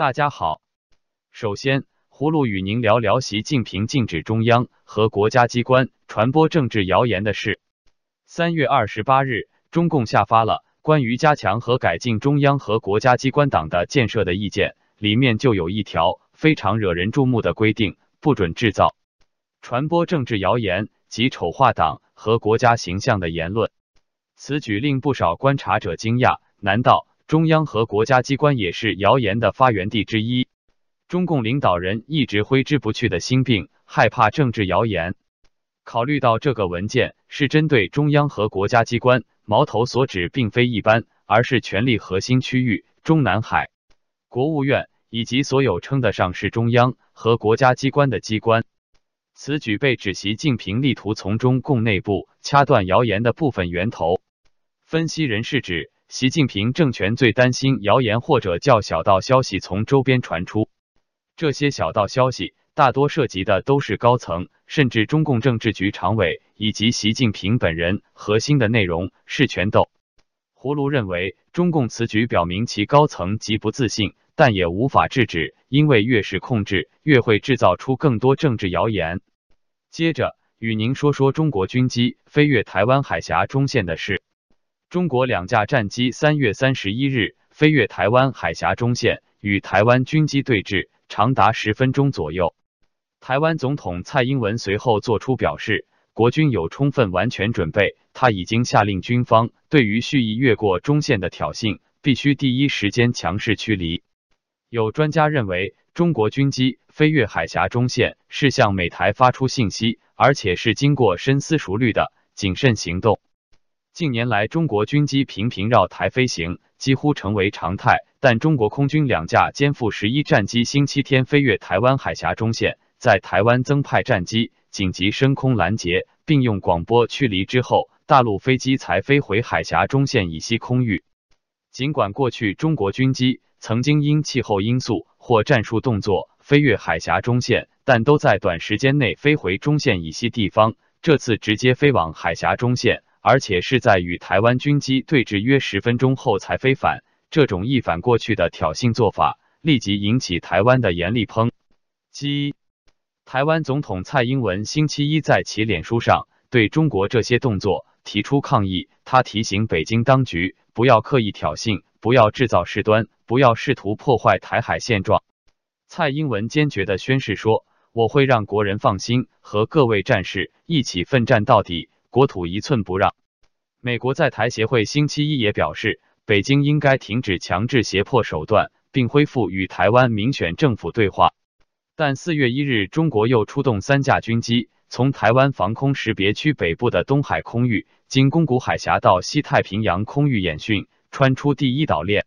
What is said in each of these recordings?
大家好，首先，葫芦与您聊聊习近平禁止中央和国家机关传播政治谣言的事。三月二十八日，中共下发了关于加强和改进中央和国家机关党的建设的意见，里面就有一条非常惹人注目的规定：不准制造、传播政治谣言及丑化党和国家形象的言论。此举令不少观察者惊讶，难道？中央和国家机关也是谣言的发源地之一。中共领导人一直挥之不去的心病，害怕政治谣言。考虑到这个文件是针对中央和国家机关，矛头所指并非一般，而是权力核心区域中南海、国务院以及所有称得上是中央和国家机关的机关。此举被指习近平力图从中共内部掐断谣言的部分源头。分析人士指。习近平政权最担心谣言或者叫小道消息从周边传出，这些小道消息大多涉及的都是高层，甚至中共政治局常委以及习近平本人核心的内容是权斗。胡卢认为，中共此举表明其高层极不自信，但也无法制止，因为越是控制，越会制造出更多政治谣言。接着与您说说中国军机飞越台湾海峡中线的事。中国两架战机三月三十一日飞越台湾海峡中线，与台湾军机对峙，长达十分钟左右。台湾总统蔡英文随后作出表示，国军有充分完全准备，他已经下令军方对于蓄意越过中线的挑衅，必须第一时间强势驱离。有专家认为，中国军机飞越海峡中线是向美台发出信息，而且是经过深思熟虑的谨慎行动。近年来，中国军机频频绕台飞行，几乎成为常态。但中国空军两架歼负十一战机星期天飞越台湾海峡中线，在台湾增派战机紧急升空拦截，并用广播驱离之后，大陆飞机才飞回海峡中线以西空域。尽管过去中国军机曾经因气候因素或战术动作飞越海峡中线，但都在短时间内飞回中线以西地方。这次直接飞往海峡中线。而且是在与台湾军机对峙约十分钟后才飞返，这种一反过去的挑衅做法，立即引起台湾的严厉抨击。台湾总统蔡英文星期一在其脸书上对中国这些动作提出抗议，他提醒北京当局不要刻意挑衅，不要制造事端，不要试图破坏台海现状。蔡英文坚决的宣誓说：“我会让国人放心，和各位战士一起奋战到底。”国土一寸不让。美国在台协会星期一也表示，北京应该停止强制胁迫手段，并恢复与台湾民选政府对话。但四月一日，中国又出动三架军机，从台湾防空识别区北部的东海空域，经宫古海峡到西太平洋空域演训，穿出第一岛链。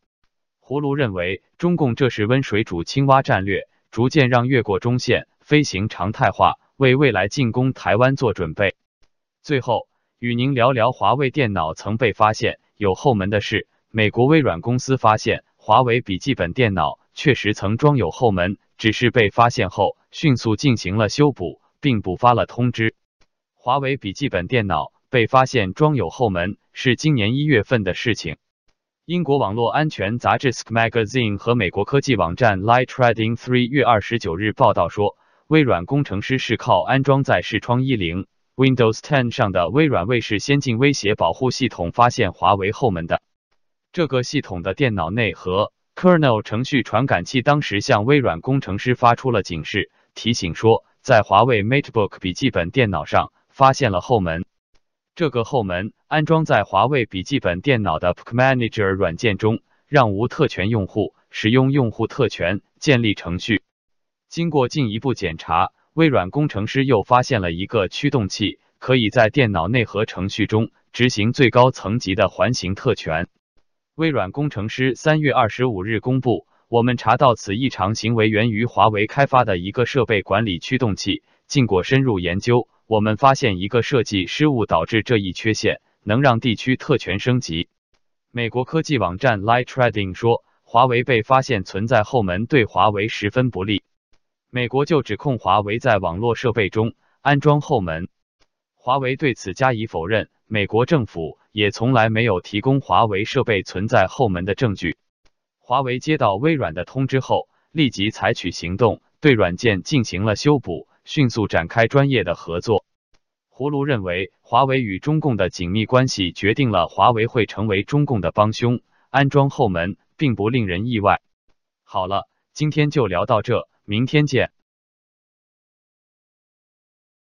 胡卢认为，中共这是温水煮青蛙战略，逐渐让越过中线飞行常态化，为未来进攻台湾做准备。最后与您聊聊华为电脑曾被发现有后门的事。美国微软公司发现华为笔记本电脑确实曾装有后门，只是被发现后迅速进行了修补，并补发了通知。华为笔记本电脑被发现装有后门是今年一月份的事情。英国网络安全杂志 Sk Magazine 和美国科技网站 Light Trading Three 月二十九日报道说，微软工程师是靠安装在视窗一零。Windows 10上的微软卫士先进威胁保护系统发现华为后门的这个系统的电脑内核 kernel 程序传感器当时向微软工程师发出了警示，提醒说在华为 MateBook 笔记本电脑上发现了后门。这个后门安装在华为笔记本电脑的 Book Manager 软件中，让无特权用户使用用户特权建立程序。经过进一步检查。微软工程师又发现了一个驱动器，可以在电脑内核程序中执行最高层级的环形特权。微软工程师三月二十五日公布，我们查到此异常行为源于华为开发的一个设备管理驱动器。经过深入研究，我们发现一个设计失误导致这一缺陷，能让地区特权升级。美国科技网站 Light Trading 说，华为被发现存在后门，对华为十分不利。美国就指控华为在网络设备中安装后门，华为对此加以否认。美国政府也从来没有提供华为设备存在后门的证据。华为接到微软的通知后，立即采取行动，对软件进行了修补，迅速展开专业的合作。胡卢认为，华为与中共的紧密关系决定了华为会成为中共的帮凶，安装后门并不令人意外。好了，今天就聊到这，明天见。